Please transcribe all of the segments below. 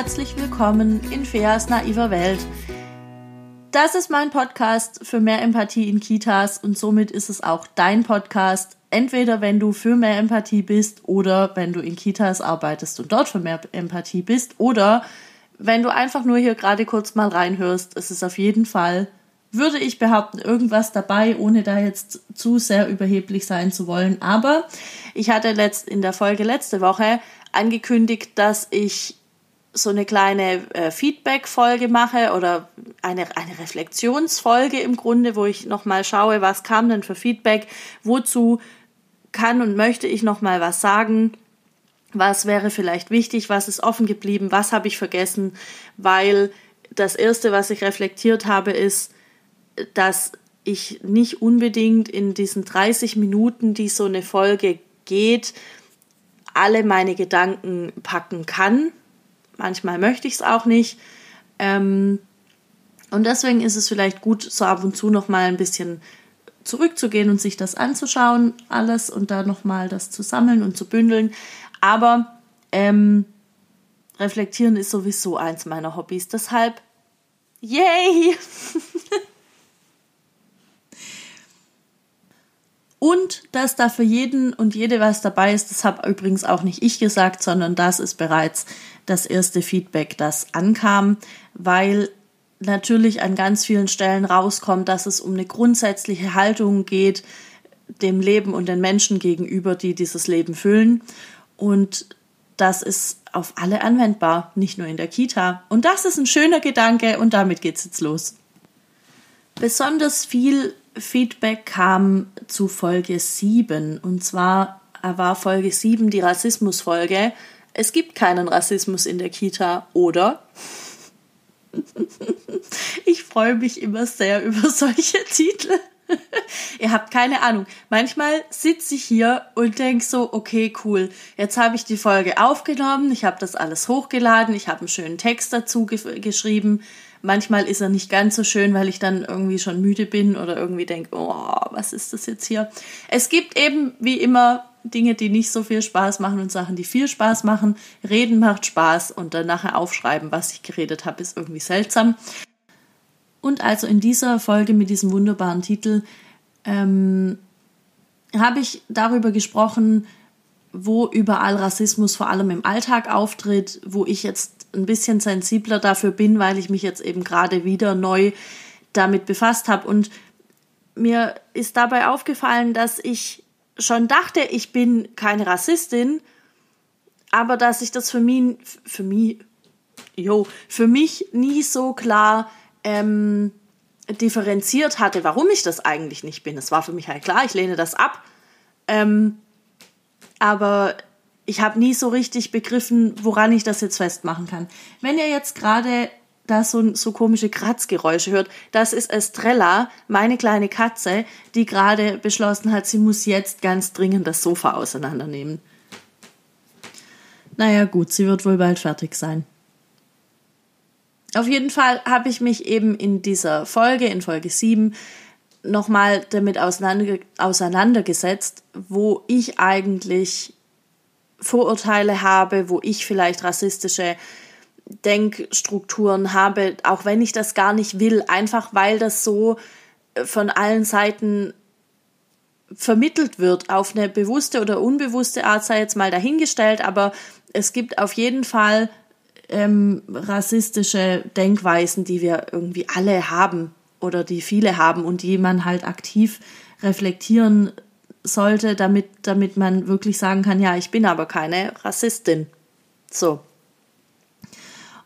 herzlich willkommen in Feas naiver Welt. Das ist mein Podcast für mehr Empathie in Kitas und somit ist es auch dein Podcast. Entweder wenn du für mehr Empathie bist oder wenn du in Kitas arbeitest und dort für mehr Empathie bist oder wenn du einfach nur hier gerade kurz mal reinhörst. Es ist auf jeden Fall, würde ich behaupten, irgendwas dabei, ohne da jetzt zu sehr überheblich sein zu wollen. Aber ich hatte letzt in der Folge letzte Woche angekündigt, dass ich so eine kleine äh, Feedback-Folge mache oder eine, eine Reflexionsfolge im Grunde, wo ich nochmal schaue, was kam denn für Feedback, wozu kann und möchte ich nochmal was sagen, was wäre vielleicht wichtig, was ist offen geblieben, was habe ich vergessen, weil das Erste, was ich reflektiert habe, ist, dass ich nicht unbedingt in diesen 30 Minuten, die so eine Folge geht, alle meine Gedanken packen kann. Manchmal möchte ich es auch nicht. Ähm, und deswegen ist es vielleicht gut, so ab und zu noch mal ein bisschen zurückzugehen und sich das anzuschauen, alles und da noch mal das zu sammeln und zu bündeln. Aber ähm, reflektieren ist sowieso eins meiner Hobbys. Deshalb, yay! Und dass da für jeden und jede was dabei ist, das habe übrigens auch nicht ich gesagt, sondern das ist bereits das erste Feedback, das ankam, weil natürlich an ganz vielen Stellen rauskommt, dass es um eine grundsätzliche Haltung geht, dem Leben und den Menschen gegenüber, die dieses Leben füllen. Und das ist auf alle anwendbar, nicht nur in der Kita. Und das ist ein schöner Gedanke und damit geht's jetzt los. Besonders viel Feedback kam zu Folge 7. Und zwar war Folge 7 die Rassismusfolge. Es gibt keinen Rassismus in der Kita, oder? Ich freue mich immer sehr über solche Titel. Ihr habt keine Ahnung. Manchmal sitze ich hier und denke so, okay, cool. Jetzt habe ich die Folge aufgenommen, ich habe das alles hochgeladen, ich habe einen schönen Text dazu ge geschrieben. Manchmal ist er nicht ganz so schön, weil ich dann irgendwie schon müde bin oder irgendwie denke, oh, was ist das jetzt hier? Es gibt eben wie immer Dinge, die nicht so viel Spaß machen und Sachen, die viel Spaß machen. Reden macht Spaß und dann nachher aufschreiben, was ich geredet habe, ist irgendwie seltsam. Und also in dieser Folge mit diesem wunderbaren Titel ähm, habe ich darüber gesprochen, wo überall Rassismus vor allem im Alltag auftritt, wo ich jetzt ein bisschen sensibler dafür bin, weil ich mich jetzt eben gerade wieder neu damit befasst habe. Und mir ist dabei aufgefallen, dass ich schon dachte, ich bin keine Rassistin, aber dass ich das für mich, für mich, jo, für mich nie so klar ähm, differenziert hatte, warum ich das eigentlich nicht bin. Es war für mich halt klar, ich lehne das ab. Ähm, aber ich habe nie so richtig begriffen, woran ich das jetzt festmachen kann. Wenn ihr jetzt gerade da so, so komische Kratzgeräusche hört, das ist Estrella, meine kleine Katze, die gerade beschlossen hat, sie muss jetzt ganz dringend das Sofa auseinandernehmen. Naja gut, sie wird wohl bald fertig sein. Auf jeden Fall habe ich mich eben in dieser Folge, in Folge 7, nochmal damit auseinander, auseinandergesetzt, wo ich eigentlich Vorurteile habe, wo ich vielleicht rassistische Denkstrukturen habe, auch wenn ich das gar nicht will, einfach weil das so äh, von allen Seiten vermittelt wird, auf eine bewusste oder unbewusste Art sei jetzt mal dahingestellt, aber es gibt auf jeden Fall ähm, rassistische Denkweisen, die wir irgendwie alle haben oder die viele haben und die man halt aktiv reflektieren sollte, damit, damit man wirklich sagen kann, ja, ich bin aber keine Rassistin. So.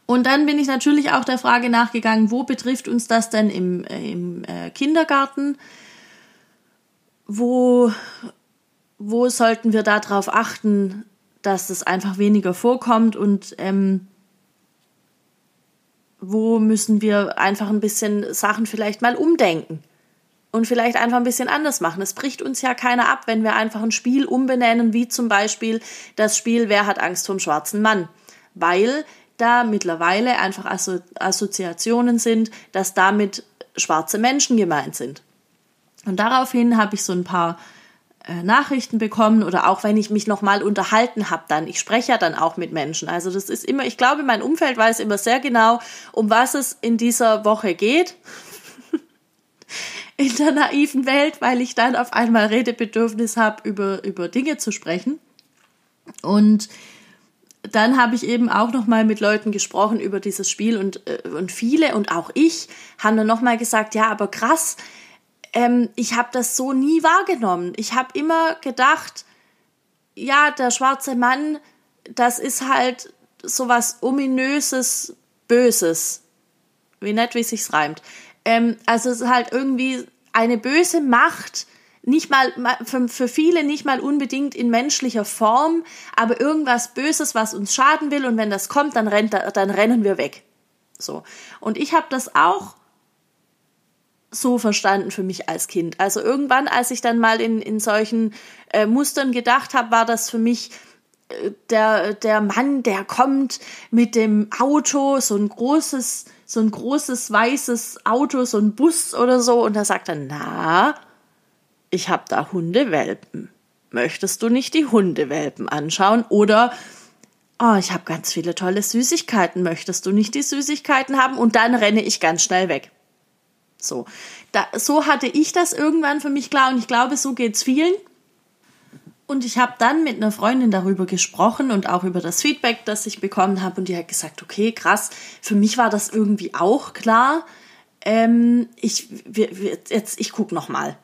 Und dann bin ich natürlich auch der Frage nachgegangen, wo betrifft uns das denn im, äh, im äh, Kindergarten? Wo, wo sollten wir darauf achten, dass es einfach weniger vorkommt und ähm, wo müssen wir einfach ein bisschen Sachen vielleicht mal umdenken? und vielleicht einfach ein bisschen anders machen. Es bricht uns ja keiner ab, wenn wir einfach ein Spiel umbenennen, wie zum Beispiel das Spiel Wer hat Angst vom schwarzen Mann? Weil da mittlerweile einfach Assozi Assoziationen sind, dass damit schwarze Menschen gemeint sind. Und daraufhin habe ich so ein paar äh, Nachrichten bekommen oder auch wenn ich mich nochmal unterhalten habe, dann. Ich spreche ja dann auch mit Menschen. Also das ist immer, ich glaube, mein Umfeld weiß immer sehr genau, um was es in dieser Woche geht. in der naiven Welt, weil ich dann auf einmal Redebedürfnis habe, über, über Dinge zu sprechen. Und dann habe ich eben auch noch mal mit Leuten gesprochen über dieses Spiel und, äh, und viele und auch ich haben dann noch mal gesagt, ja, aber krass, ähm, ich habe das so nie wahrgenommen. Ich habe immer gedacht, ja, der schwarze Mann, das ist halt sowas ominöses, Böses. Wie nett, wie sich's reimt. Ähm, also es ist halt irgendwie eine böse Macht, nicht mal für, für viele nicht mal unbedingt in menschlicher Form, aber irgendwas Böses, was uns schaden will und wenn das kommt, dann rennt dann rennen wir weg. So. Und ich habe das auch so verstanden für mich als Kind. Also irgendwann, als ich dann mal in, in solchen äh, Mustern gedacht habe, war das für mich äh, der, der Mann, der kommt mit dem Auto, so ein großes, so ein großes weißes Auto, so ein Bus oder so, und da sagt er, na, ich habe da Hundewelpen. Möchtest du nicht die Hundewelpen anschauen? Oder, oh, ich habe ganz viele tolle Süßigkeiten. Möchtest du nicht die Süßigkeiten haben? Und dann renne ich ganz schnell weg. So, da, so hatte ich das irgendwann für mich klar und ich glaube, so geht's vielen. Und ich habe dann mit einer Freundin darüber gesprochen und auch über das Feedback, das ich bekommen habe. Und die hat gesagt, okay, krass, für mich war das irgendwie auch klar. Ähm, ich, ich guck noch mal.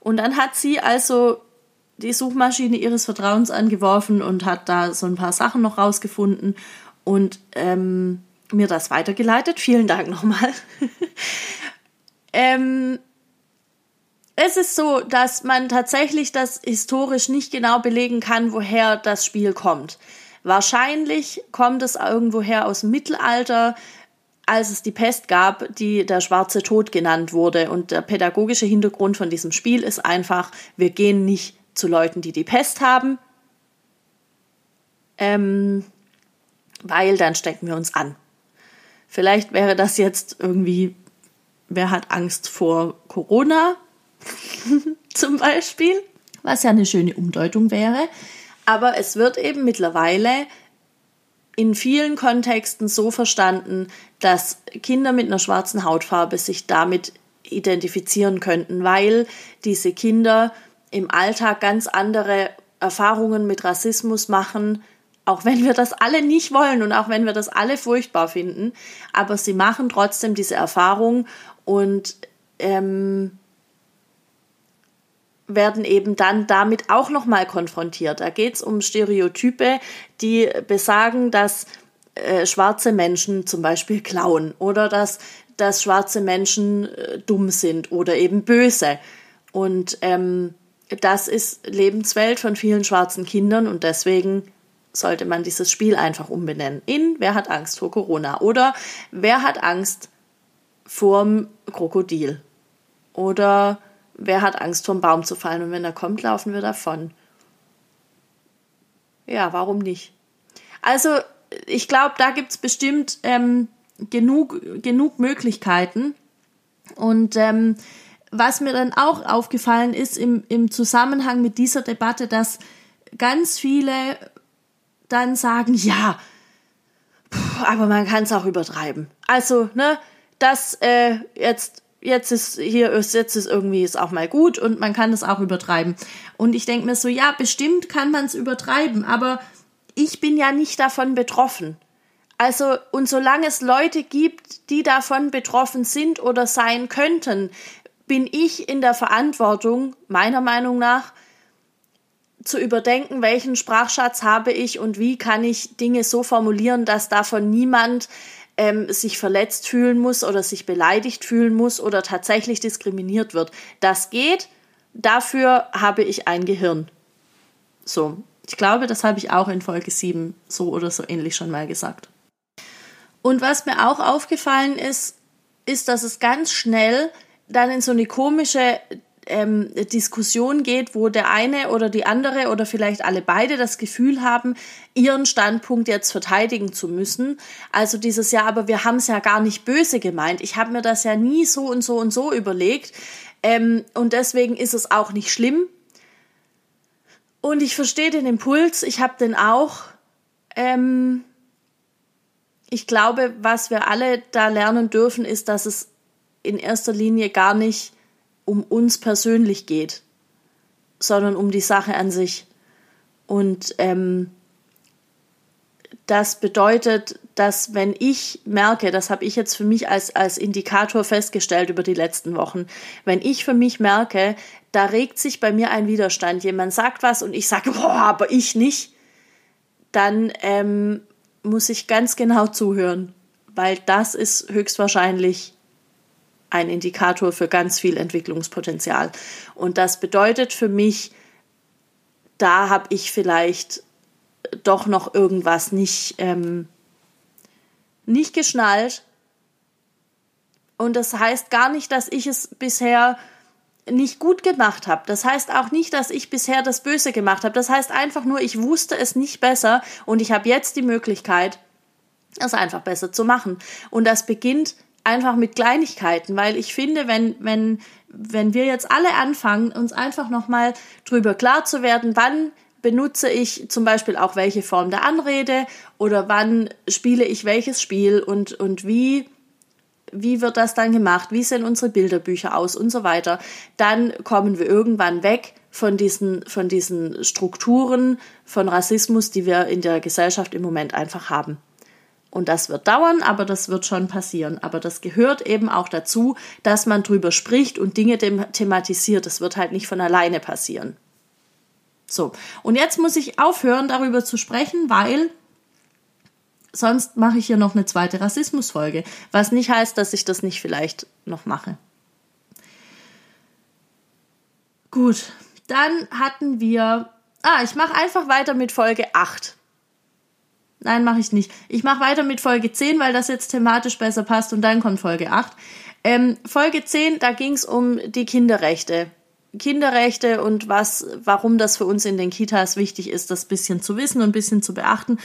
Und dann hat sie also die Suchmaschine ihres Vertrauens angeworfen und hat da so ein paar Sachen noch rausgefunden und ähm, mir das weitergeleitet. Vielen Dank nochmal. ähm, es ist so, dass man tatsächlich das historisch nicht genau belegen kann, woher das Spiel kommt. Wahrscheinlich kommt es irgendwoher aus dem Mittelalter als es die Pest gab, die der schwarze Tod genannt wurde. Und der pädagogische Hintergrund von diesem Spiel ist einfach, wir gehen nicht zu Leuten, die die Pest haben, ähm, weil dann stecken wir uns an. Vielleicht wäre das jetzt irgendwie, wer hat Angst vor Corona zum Beispiel, was ja eine schöne Umdeutung wäre. Aber es wird eben mittlerweile in vielen Kontexten so verstanden, dass Kinder mit einer schwarzen Hautfarbe sich damit identifizieren könnten, weil diese Kinder im Alltag ganz andere Erfahrungen mit Rassismus machen, auch wenn wir das alle nicht wollen und auch wenn wir das alle furchtbar finden, aber sie machen trotzdem diese Erfahrung und ähm, werden eben dann damit auch nochmal konfrontiert. Da geht es um Stereotype, die besagen, dass äh, schwarze Menschen zum Beispiel klauen oder dass, dass schwarze Menschen äh, dumm sind oder eben böse. Und ähm, das ist Lebenswelt von vielen schwarzen Kindern und deswegen sollte man dieses Spiel einfach umbenennen in Wer hat Angst vor Corona oder Wer hat Angst vorm Krokodil oder wer hat Angst, vom Baum zu fallen und wenn er kommt, laufen wir davon. Ja, warum nicht? Also, ich glaube, da gibt es bestimmt ähm, genug, genug Möglichkeiten. Und ähm, was mir dann auch aufgefallen ist im, im Zusammenhang mit dieser Debatte, dass ganz viele dann sagen, ja, aber man kann es auch übertreiben. Also, ne, dass äh, jetzt jetzt ist hier ist jetzt ist irgendwie ist auch mal gut und man kann es auch übertreiben. Und ich denke mir so, ja, bestimmt kann man es übertreiben, aber ich bin ja nicht davon betroffen. Also, und solange es Leute gibt, die davon betroffen sind oder sein könnten, bin ich in der Verantwortung, meiner Meinung nach, zu überdenken, welchen Sprachschatz habe ich und wie kann ich Dinge so formulieren, dass davon niemand ähm, sich verletzt fühlen muss oder sich beleidigt fühlen muss oder tatsächlich diskriminiert wird. Das geht. Dafür habe ich ein Gehirn. So. Ich glaube, das habe ich auch in Folge 7 so oder so ähnlich schon mal gesagt. Und was mir auch aufgefallen ist, ist, dass es ganz schnell dann in so eine komische ähm, Diskussion geht, wo der eine oder die andere oder vielleicht alle beide das Gefühl haben, ihren Standpunkt jetzt verteidigen zu müssen. Also dieses Jahr, aber wir haben es ja gar nicht böse gemeint. Ich habe mir das ja nie so und so und so überlegt. Ähm, und deswegen ist es auch nicht schlimm. Und ich verstehe den Impuls, ich habe den auch. Ähm, ich glaube, was wir alle da lernen dürfen, ist, dass es in erster Linie gar nicht um uns persönlich geht, sondern um die Sache an sich. Und ähm, das bedeutet, dass wenn ich merke, das habe ich jetzt für mich als, als Indikator festgestellt über die letzten Wochen, wenn ich für mich merke, da regt sich bei mir ein Widerstand, jemand sagt was und ich sage, aber ich nicht, dann ähm, muss ich ganz genau zuhören, weil das ist höchstwahrscheinlich ein Indikator für ganz viel Entwicklungspotenzial. Und das bedeutet für mich, da habe ich vielleicht doch noch irgendwas nicht, ähm, nicht geschnallt. Und das heißt gar nicht, dass ich es bisher nicht gut gemacht habe. Das heißt auch nicht, dass ich bisher das Böse gemacht habe. Das heißt einfach nur, ich wusste es nicht besser und ich habe jetzt die Möglichkeit, es einfach besser zu machen. Und das beginnt einfach mit Kleinigkeiten, weil ich finde, wenn, wenn, wenn wir jetzt alle anfangen, uns einfach nochmal drüber klar zu werden, wann benutze ich zum Beispiel auch welche Form der Anrede oder wann spiele ich welches Spiel und, und wie, wie wird das dann gemacht, wie sehen unsere Bilderbücher aus und so weiter, dann kommen wir irgendwann weg von diesen, von diesen Strukturen von Rassismus, die wir in der Gesellschaft im Moment einfach haben. Und das wird dauern, aber das wird schon passieren. Aber das gehört eben auch dazu, dass man drüber spricht und Dinge thematisiert. Das wird halt nicht von alleine passieren. So, und jetzt muss ich aufhören, darüber zu sprechen, weil sonst mache ich hier noch eine zweite Rassismusfolge, was nicht heißt, dass ich das nicht vielleicht noch mache. Gut, dann hatten wir. Ah, ich mache einfach weiter mit Folge 8. Nein, mache ich nicht. Ich mache weiter mit Folge 10, weil das jetzt thematisch besser passt und dann kommt Folge 8. Ähm, Folge 10, da ging es um die Kinderrechte. Kinderrechte und was, warum das für uns in den Kitas wichtig ist, das bisschen zu wissen und ein bisschen zu beachten.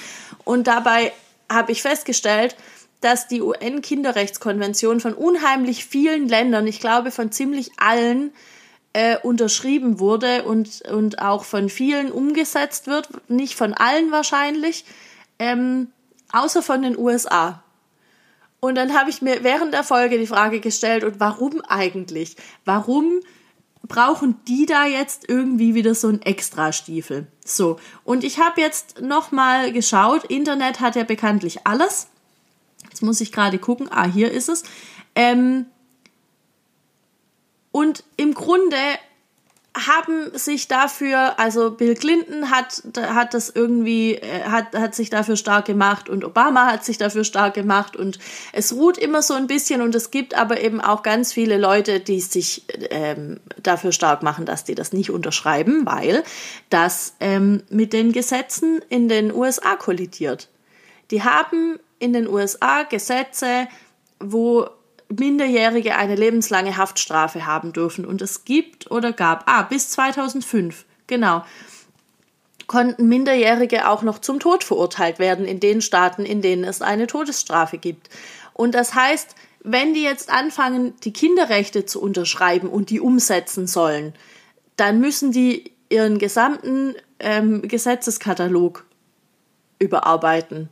Und dabei habe ich festgestellt, dass die UN-Kinderrechtskonvention von unheimlich vielen Ländern, ich glaube von ziemlich allen, äh, unterschrieben wurde und, und auch von vielen umgesetzt wird. Nicht von allen wahrscheinlich, ähm, außer von den USA. Und dann habe ich mir während der Folge die Frage gestellt, und warum eigentlich? Warum brauchen die da jetzt irgendwie wieder so einen Extrastiefel. So, und ich habe jetzt nochmal geschaut, Internet hat ja bekanntlich alles. Jetzt muss ich gerade gucken, ah, hier ist es. Ähm, und im Grunde haben sich dafür, also Bill Clinton hat, hat das irgendwie, äh, hat, hat sich dafür stark gemacht und Obama hat sich dafür stark gemacht und es ruht immer so ein bisschen und es gibt aber eben auch ganz viele Leute, die sich ähm, dafür stark machen, dass die das nicht unterschreiben, weil das ähm, mit den Gesetzen in den USA kollidiert. Die haben in den USA Gesetze, wo Minderjährige eine lebenslange Haftstrafe haben dürfen. Und es gibt oder gab, ah, bis 2005, genau, konnten Minderjährige auch noch zum Tod verurteilt werden in den Staaten, in denen es eine Todesstrafe gibt. Und das heißt, wenn die jetzt anfangen, die Kinderrechte zu unterschreiben und die umsetzen sollen, dann müssen die ihren gesamten ähm, Gesetzeskatalog überarbeiten.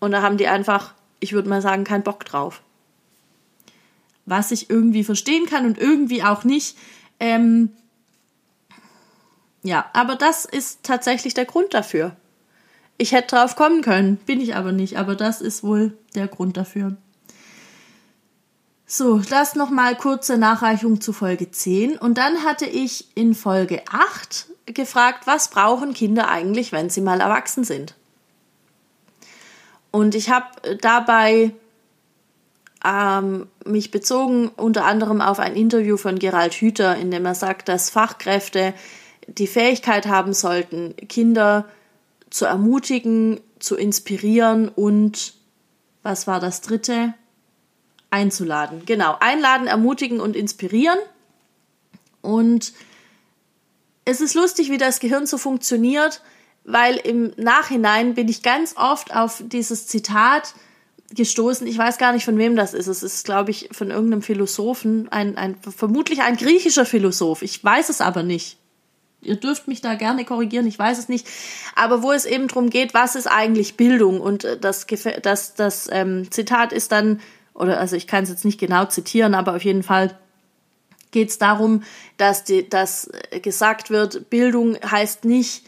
Und da haben die einfach, ich würde mal sagen, keinen Bock drauf was ich irgendwie verstehen kann und irgendwie auch nicht. Ähm, ja, aber das ist tatsächlich der Grund dafür. Ich hätte drauf kommen können, bin ich aber nicht, aber das ist wohl der Grund dafür. So, das nochmal kurze Nachreichung zu Folge 10. Und dann hatte ich in Folge 8 gefragt, was brauchen Kinder eigentlich, wenn sie mal erwachsen sind? Und ich habe dabei ähm, mich bezogen unter anderem auf ein Interview von Gerald Hüther, in dem er sagt, dass Fachkräfte die Fähigkeit haben sollten, Kinder zu ermutigen, zu inspirieren und was war das dritte? Einzuladen. Genau, einladen, ermutigen und inspirieren. Und es ist lustig, wie das Gehirn so funktioniert, weil im Nachhinein bin ich ganz oft auf dieses Zitat gestoßen. Ich weiß gar nicht, von wem das ist. Es ist, glaube ich, von irgendeinem Philosophen, ein, ein, vermutlich ein griechischer Philosoph. Ich weiß es aber nicht. ihr dürft mich da gerne korrigieren, ich weiß es nicht, aber wo es eben darum geht, was ist eigentlich Bildung und äh, das, das, das ähm, Zitat ist dann, oder also ich kann es jetzt nicht genau zitieren, aber auf jeden Fall geht es darum, dass, die, dass gesagt wird, Bildung heißt nicht,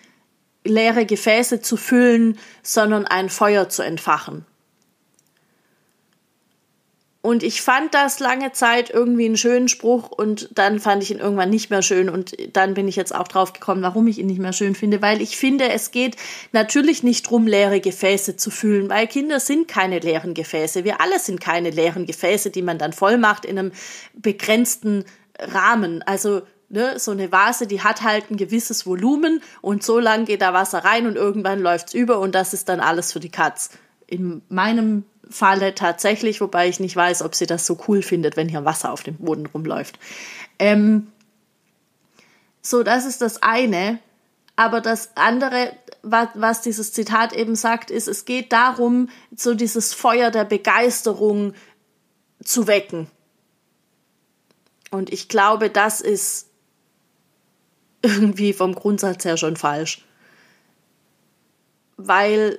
leere Gefäße zu füllen, sondern ein Feuer zu entfachen. Und ich fand das lange Zeit irgendwie einen schönen Spruch und dann fand ich ihn irgendwann nicht mehr schön und dann bin ich jetzt auch drauf gekommen, warum ich ihn nicht mehr schön finde, weil ich finde, es geht natürlich nicht drum, leere Gefäße zu füllen, weil Kinder sind keine leeren Gefäße. Wir alle sind keine leeren Gefäße, die man dann voll macht in einem begrenzten Rahmen. Also ne, so eine Vase, die hat halt ein gewisses Volumen und so lang geht da Wasser rein und irgendwann läuft's über und das ist dann alles für die Katz. In meinem Falle tatsächlich, wobei ich nicht weiß, ob sie das so cool findet, wenn hier Wasser auf dem Boden rumläuft. Ähm, so, das ist das eine. Aber das andere, was, was dieses Zitat eben sagt, ist, es geht darum, so dieses Feuer der Begeisterung zu wecken. Und ich glaube, das ist irgendwie vom Grundsatz her schon falsch. Weil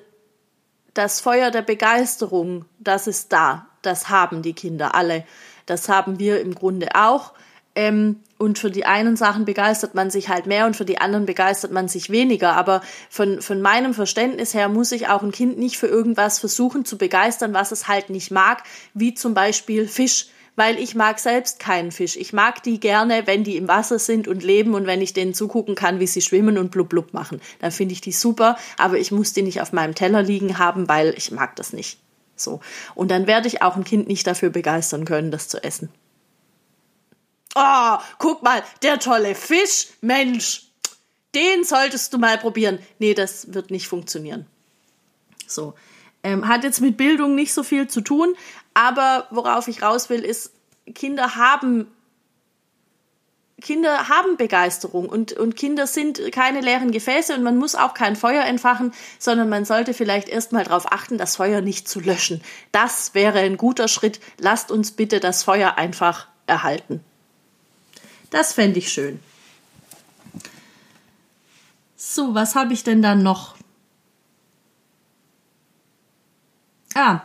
das Feuer der Begeisterung, das ist da. Das haben die Kinder alle. Das haben wir im Grunde auch. Ähm, und für die einen Sachen begeistert man sich halt mehr und für die anderen begeistert man sich weniger. Aber von, von meinem Verständnis her muss ich auch ein Kind nicht für irgendwas versuchen zu begeistern, was es halt nicht mag, wie zum Beispiel Fisch weil ich mag selbst keinen Fisch. Ich mag die gerne, wenn die im Wasser sind und leben und wenn ich denen zugucken kann, wie sie schwimmen und blub blub machen. Dann finde ich die super, aber ich muss die nicht auf meinem Teller liegen haben, weil ich mag das nicht. So. Und dann werde ich auch ein Kind nicht dafür begeistern können, das zu essen. Oh, guck mal, der tolle Fisch, Mensch, den solltest du mal probieren. Nee, das wird nicht funktionieren. So. Ähm, hat jetzt mit Bildung nicht so viel zu tun, aber worauf ich raus will, ist, Kinder haben Kinder haben Begeisterung und, und Kinder sind keine leeren Gefäße und man muss auch kein Feuer entfachen, sondern man sollte vielleicht erstmal darauf achten, das Feuer nicht zu löschen. Das wäre ein guter Schritt. Lasst uns bitte das Feuer einfach erhalten. Das fände ich schön. So, was habe ich denn dann noch? Ah,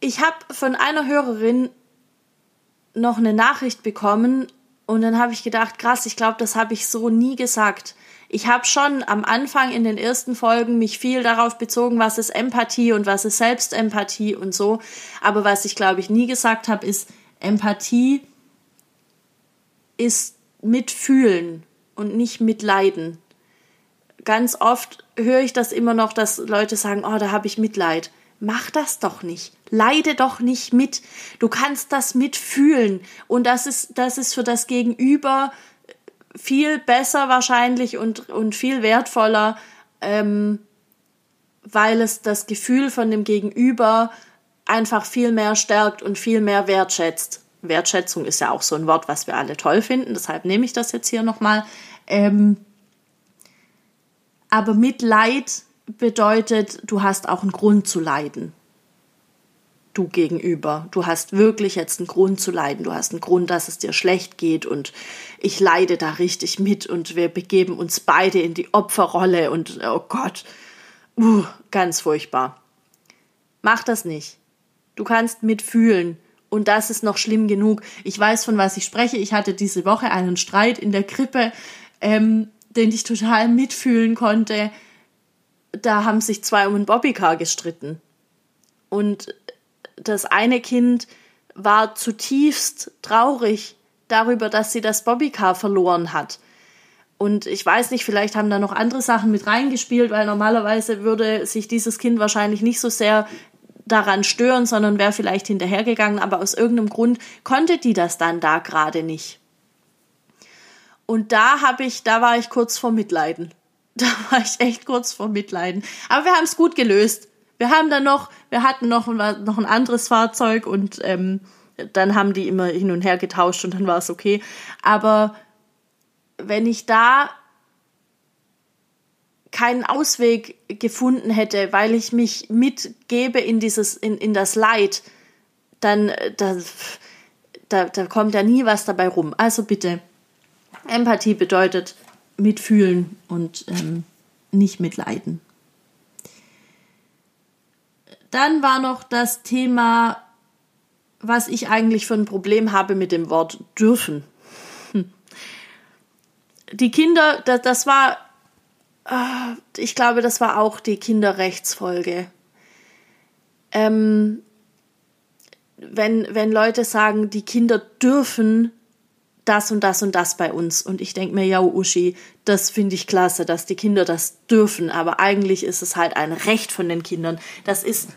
ich habe von einer Hörerin noch eine Nachricht bekommen und dann habe ich gedacht, krass, ich glaube, das habe ich so nie gesagt. Ich habe schon am Anfang in den ersten Folgen mich viel darauf bezogen, was ist Empathie und was ist Selbstempathie und so. Aber was ich glaube ich nie gesagt habe, ist Empathie ist mitfühlen und nicht mitleiden. Ganz oft höre ich das immer noch, dass Leute sagen, oh, da habe ich Mitleid. Mach das doch nicht. Leide doch nicht mit. Du kannst das mitfühlen. Und das ist, das ist für das Gegenüber viel besser wahrscheinlich und, und viel wertvoller, ähm, weil es das Gefühl von dem Gegenüber einfach viel mehr stärkt und viel mehr wertschätzt. Wertschätzung ist ja auch so ein Wort, was wir alle toll finden, deshalb nehme ich das jetzt hier nochmal. Ähm, aber Mitleid bedeutet, du hast auch einen Grund zu leiden. Du gegenüber. Du hast wirklich jetzt einen Grund zu leiden. Du hast einen Grund, dass es dir schlecht geht und ich leide da richtig mit und wir begeben uns beide in die Opferrolle und oh Gott, uh, ganz furchtbar. Mach das nicht. Du kannst mitfühlen. Und das ist noch schlimm genug. Ich weiß, von was ich spreche. Ich hatte diese Woche einen Streit in der Krippe, ähm, den ich total mitfühlen konnte da haben sich zwei um ein Bobbycar gestritten. Und das eine Kind war zutiefst traurig darüber, dass sie das Bobbycar verloren hat. Und ich weiß nicht, vielleicht haben da noch andere Sachen mit reingespielt, weil normalerweise würde sich dieses Kind wahrscheinlich nicht so sehr daran stören, sondern wäre vielleicht hinterhergegangen, aber aus irgendeinem Grund konnte die das dann da gerade nicht. Und da habe ich, da war ich kurz vor Mitleiden. Da war ich echt kurz vor Mitleiden. Aber wir haben es gut gelöst. Wir haben dann noch, wir hatten noch, noch ein anderes Fahrzeug und ähm, dann haben die immer hin und her getauscht und dann war es okay. Aber wenn ich da keinen Ausweg gefunden hätte, weil ich mich mitgebe in dieses, in, in das Leid, dann äh, da, da, da kommt ja nie was dabei rum. Also bitte, Empathie bedeutet mitfühlen und ähm, nicht mitleiden. Dann war noch das Thema, was ich eigentlich für ein Problem habe mit dem Wort dürfen. Hm. Die Kinder, das, das war, äh, ich glaube, das war auch die Kinderrechtsfolge. Ähm, wenn, wenn Leute sagen, die Kinder dürfen das und das und das bei uns. Und ich denke mir, ja, Uschi, das finde ich klasse, dass die Kinder das dürfen. Aber eigentlich ist es halt ein Recht von den Kindern. Das ist,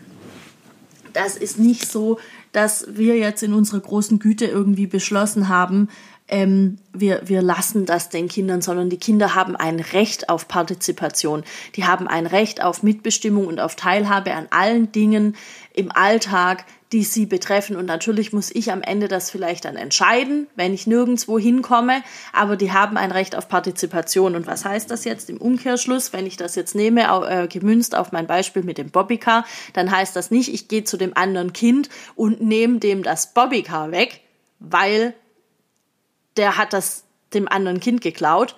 das ist nicht so, dass wir jetzt in unserer großen Güte irgendwie beschlossen haben, ähm, wir, wir lassen das den Kindern, sondern die Kinder haben ein Recht auf Partizipation. Die haben ein Recht auf Mitbestimmung und auf Teilhabe an allen Dingen im Alltag, die sie betreffen. Und natürlich muss ich am Ende das vielleicht dann entscheiden, wenn ich nirgendwo hinkomme. Aber die haben ein Recht auf Partizipation. Und was heißt das jetzt im Umkehrschluss? Wenn ich das jetzt nehme, äh, gemünzt auf mein Beispiel mit dem Bobbycar, dann heißt das nicht, ich gehe zu dem anderen Kind und nehme dem das Bobbycar weg, weil der hat das dem anderen Kind geklaut,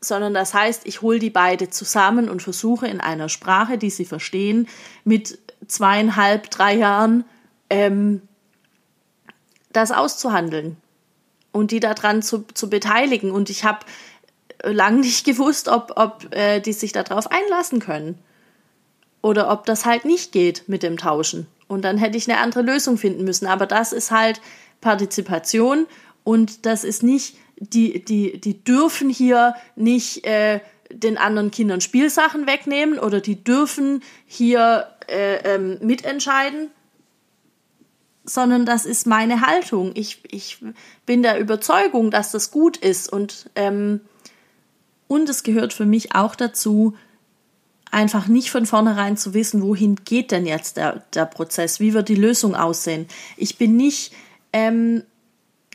sondern das heißt, ich hole die beide zusammen und versuche in einer Sprache, die sie verstehen, mit zweieinhalb, drei Jahren ähm, das auszuhandeln und die daran zu, zu beteiligen. Und ich habe lang nicht gewusst, ob, ob äh, die sich darauf einlassen können. Oder ob das halt nicht geht mit dem Tauschen. Und dann hätte ich eine andere Lösung finden müssen. Aber das ist halt Partizipation und das ist nicht, die, die, die dürfen hier nicht äh, den anderen Kindern Spielsachen wegnehmen oder die dürfen hier äh, ähm, mitentscheiden, sondern das ist meine Haltung. Ich, ich bin der Überzeugung, dass das gut ist und, ähm, und es gehört für mich auch dazu, einfach nicht von vornherein zu wissen, wohin geht denn jetzt der, der Prozess, wie wird die Lösung aussehen. Ich bin nicht ähm,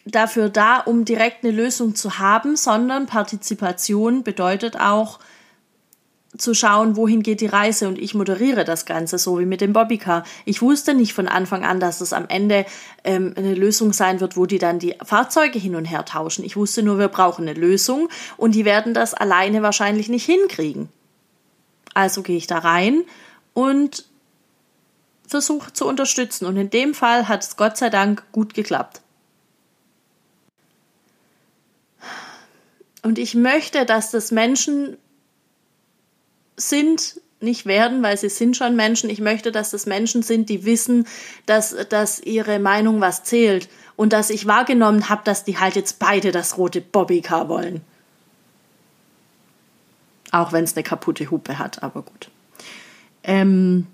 dafür da, um direkt eine Lösung zu haben, sondern Partizipation bedeutet auch, zu schauen, wohin geht die Reise und ich moderiere das Ganze, so wie mit dem Bobbycar. Ich wusste nicht von Anfang an, dass es am Ende ähm, eine Lösung sein wird, wo die dann die Fahrzeuge hin und her tauschen. Ich wusste nur, wir brauchen eine Lösung und die werden das alleine wahrscheinlich nicht hinkriegen. Also gehe ich da rein und versuche zu unterstützen und in dem Fall hat es Gott sei Dank gut geklappt. Und ich möchte, dass das Menschen sind, nicht werden, weil sie sind schon Menschen. Ich möchte, dass das Menschen sind, die wissen, dass, dass ihre Meinung was zählt und dass ich wahrgenommen habe, dass die halt jetzt beide das rote Bobbycar wollen. Auch wenn es eine kaputte Hupe hat, aber gut. Ähm,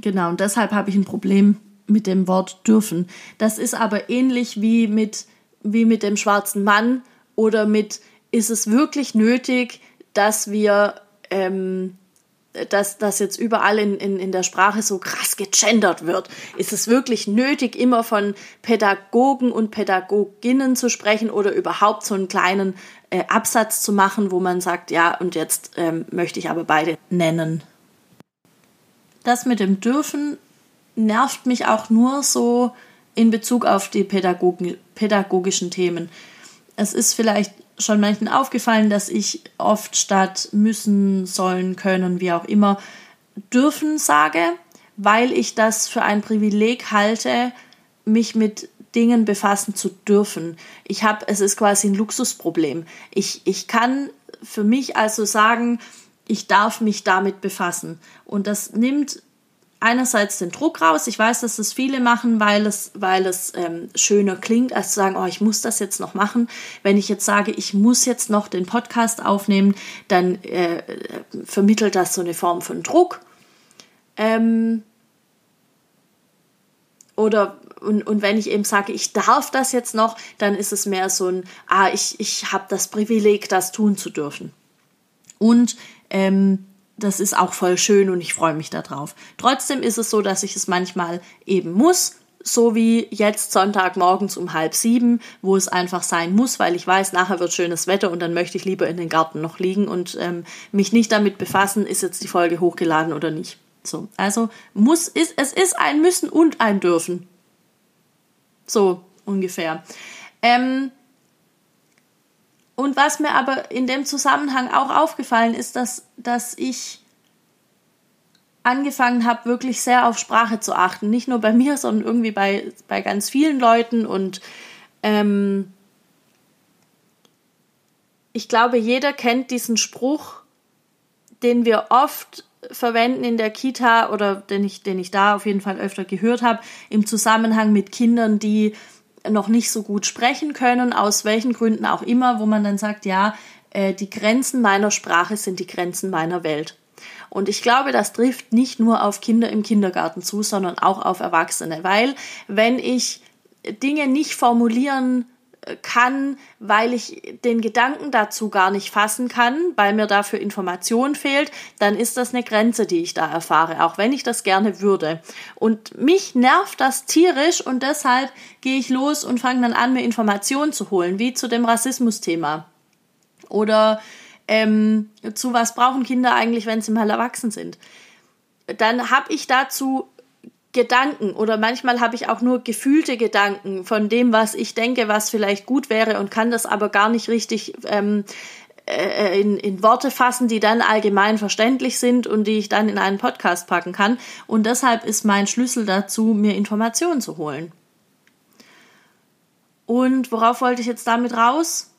genau, und deshalb habe ich ein Problem mit dem Wort dürfen. Das ist aber ähnlich wie mit, wie mit dem schwarzen Mann oder mit, ist es wirklich nötig, dass wir, ähm, dass das jetzt überall in, in, in der Sprache so krass gegendert wird. Ist es wirklich nötig, immer von Pädagogen und Pädagoginnen zu sprechen oder überhaupt so einen kleinen äh, Absatz zu machen, wo man sagt, ja, und jetzt ähm, möchte ich aber beide nennen. Das mit dem Dürfen nervt mich auch nur so in Bezug auf die pädagogischen Themen. Es ist vielleicht schon manchen aufgefallen, dass ich oft statt müssen, sollen, können, wie auch immer, dürfen sage, weil ich das für ein Privileg halte, mich mit Dingen befassen zu dürfen. Ich habe, es ist quasi ein Luxusproblem. Ich, ich kann für mich also sagen, ich darf mich damit befassen. Und das nimmt einerseits den Druck raus. Ich weiß, dass das viele machen, weil es, weil es ähm, schöner klingt, als zu sagen, oh, ich muss das jetzt noch machen. Wenn ich jetzt sage, ich muss jetzt noch den Podcast aufnehmen, dann äh, vermittelt das so eine Form von Druck. Ähm, oder und, und wenn ich eben sage, ich darf das jetzt noch, dann ist es mehr so ein, ah, ich, ich habe das Privileg, das tun zu dürfen. Und ähm, das ist auch voll schön und ich freue mich darauf. Trotzdem ist es so, dass ich es manchmal eben muss, so wie jetzt Sonntagmorgens um halb sieben, wo es einfach sein muss, weil ich weiß, nachher wird schönes Wetter und dann möchte ich lieber in den Garten noch liegen und ähm, mich nicht damit befassen, ist jetzt die Folge hochgeladen oder nicht. So, also muss ist es ist ein müssen und ein dürfen. So ungefähr. Ähm, und was mir aber in dem Zusammenhang auch aufgefallen ist, dass, dass ich angefangen habe, wirklich sehr auf Sprache zu achten. Nicht nur bei mir, sondern irgendwie bei, bei ganz vielen Leuten. Und ähm, ich glaube, jeder kennt diesen Spruch, den wir oft verwenden in der Kita oder den ich, den ich da auf jeden Fall öfter gehört habe, im Zusammenhang mit Kindern, die noch nicht so gut sprechen können, aus welchen Gründen auch immer, wo man dann sagt, ja, äh, die Grenzen meiner Sprache sind die Grenzen meiner Welt. Und ich glaube, das trifft nicht nur auf Kinder im Kindergarten zu, sondern auch auf Erwachsene, weil wenn ich Dinge nicht formulieren kann, weil ich den Gedanken dazu gar nicht fassen kann, weil mir dafür Information fehlt, dann ist das eine Grenze, die ich da erfahre, auch wenn ich das gerne würde. Und mich nervt das tierisch und deshalb gehe ich los und fange dann an, mir Informationen zu holen, wie zu dem Rassismus-Thema. Oder ähm, zu was brauchen Kinder eigentlich, wenn sie mal erwachsen sind. Dann habe ich dazu Gedanken oder manchmal habe ich auch nur gefühlte Gedanken von dem, was ich denke, was vielleicht gut wäre und kann das aber gar nicht richtig ähm, äh, in, in Worte fassen, die dann allgemein verständlich sind und die ich dann in einen Podcast packen kann. Und deshalb ist mein Schlüssel dazu, mir Informationen zu holen. Und worauf wollte ich jetzt damit raus?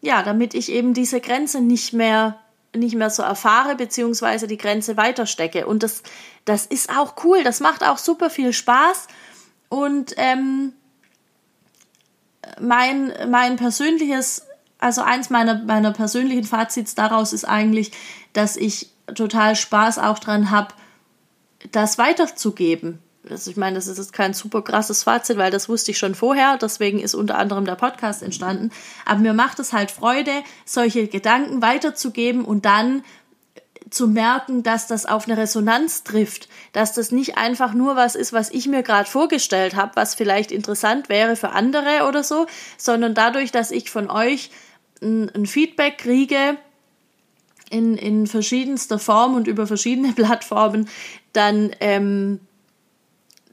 Ja, damit ich eben diese Grenze nicht mehr nicht mehr so erfahre, beziehungsweise die Grenze weiterstecke. Und das, das ist auch cool, das macht auch super viel Spaß. Und ähm, mein, mein persönliches, also eins meiner, meiner persönlichen Fazits daraus ist eigentlich, dass ich total Spaß auch dran habe, das weiterzugeben also ich meine, das ist jetzt kein super krasses Fazit, weil das wusste ich schon vorher, deswegen ist unter anderem der Podcast entstanden. Aber mir macht es halt Freude, solche Gedanken weiterzugeben und dann zu merken, dass das auf eine Resonanz trifft, dass das nicht einfach nur was ist, was ich mir gerade vorgestellt habe, was vielleicht interessant wäre für andere oder so, sondern dadurch, dass ich von euch ein, ein Feedback kriege, in, in verschiedenster Form und über verschiedene Plattformen, dann ähm,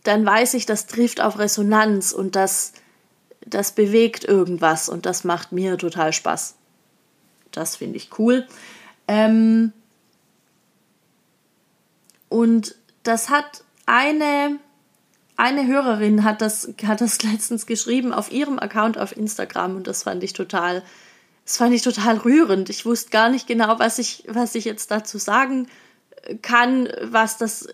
dann weiß ich, das trifft auf Resonanz und das, das bewegt irgendwas und das macht mir total Spaß. Das finde ich cool. Ähm und das hat eine, eine Hörerin hat das, hat das letztens geschrieben auf ihrem Account auf Instagram und das fand ich total, das fand ich total rührend. Ich wusste gar nicht genau, was ich, was ich jetzt dazu sagen kann, was das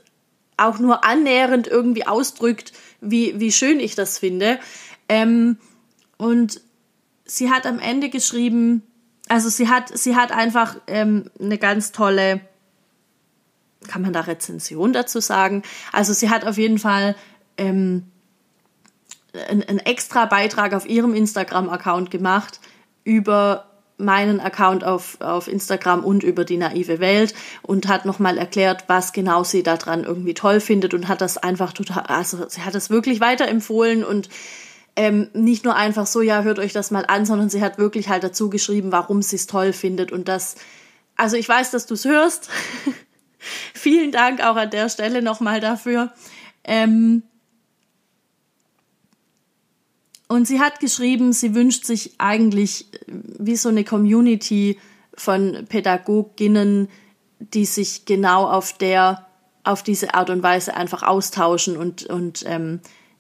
auch nur annähernd irgendwie ausdrückt, wie, wie schön ich das finde. Ähm, und sie hat am Ende geschrieben, also sie hat, sie hat einfach ähm, eine ganz tolle, kann man da Rezension dazu sagen? Also sie hat auf jeden Fall ähm, einen extra Beitrag auf ihrem Instagram-Account gemacht über meinen Account auf, auf Instagram und über die naive Welt und hat nochmal erklärt, was genau sie daran irgendwie toll findet und hat das einfach total, also sie hat es wirklich weiterempfohlen und ähm, nicht nur einfach so, ja, hört euch das mal an, sondern sie hat wirklich halt dazu geschrieben, warum sie es toll findet und das, also ich weiß, dass du es hörst. Vielen Dank auch an der Stelle nochmal dafür. Ähm, und sie hat geschrieben, sie wünscht sich eigentlich äh, wie so eine Community von Pädagoginnen, die sich genau auf der, auf diese Art und Weise einfach austauschen und, und ähm,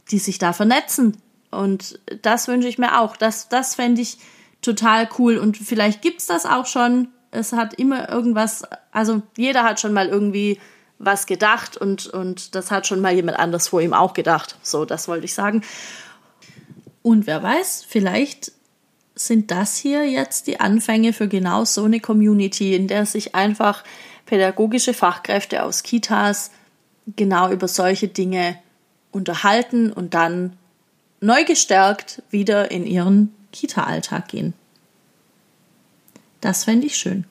die sich da vernetzen. Und das wünsche ich mir auch. Das, das fände ich total cool. Und vielleicht gibt's das auch schon. Es hat immer irgendwas, also jeder hat schon mal irgendwie was gedacht und, und das hat schon mal jemand anders vor ihm auch gedacht. So, das wollte ich sagen. Und wer weiß, vielleicht sind das hier jetzt die Anfänge für genau so eine Community, in der sich einfach pädagogische Fachkräfte aus Kitas genau über solche Dinge unterhalten und dann neu gestärkt wieder in ihren Kita-Alltag gehen. Das fände ich schön.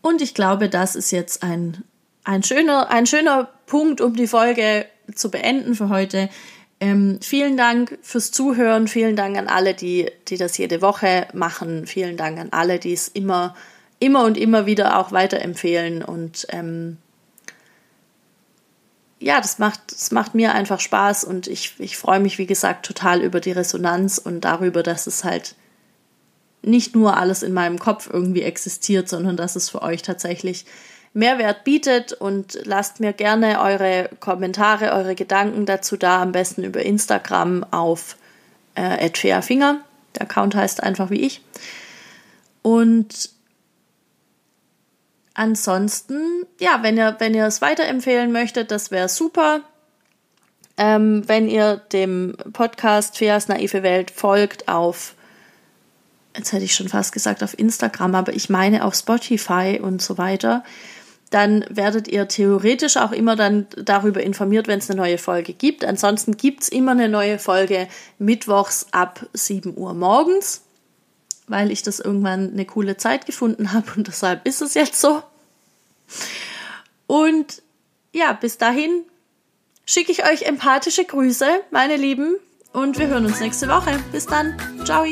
Und ich glaube, das ist jetzt ein ein schöner, ein schöner Punkt, um die Folge zu beenden für heute. Ähm, vielen Dank fürs Zuhören. Vielen Dank an alle, die, die das jede Woche machen. Vielen Dank an alle, die es immer, immer und immer wieder auch weiterempfehlen. Und ähm, ja, das macht, das macht mir einfach Spaß und ich, ich freue mich, wie gesagt, total über die Resonanz und darüber, dass es halt nicht nur alles in meinem Kopf irgendwie existiert, sondern dass es für euch tatsächlich Mehrwert bietet und lasst mir gerne eure Kommentare, eure Gedanken dazu da, am besten über Instagram auf äh, @fairfinger. Der Account heißt einfach wie ich. Und ansonsten, ja, wenn ihr, wenn ihr es weiterempfehlen möchtet, das wäre super. Ähm, wenn ihr dem Podcast Feas naive Welt folgt auf, jetzt hätte ich schon fast gesagt auf Instagram, aber ich meine auf Spotify und so weiter, dann werdet ihr theoretisch auch immer dann darüber informiert, wenn es eine neue Folge gibt. Ansonsten gibt es immer eine neue Folge mittwochs ab 7 Uhr morgens, weil ich das irgendwann eine coole Zeit gefunden habe und deshalb ist es jetzt so. Und ja, bis dahin schicke ich euch empathische Grüße, meine Lieben, und wir hören uns nächste Woche. Bis dann. Ciao.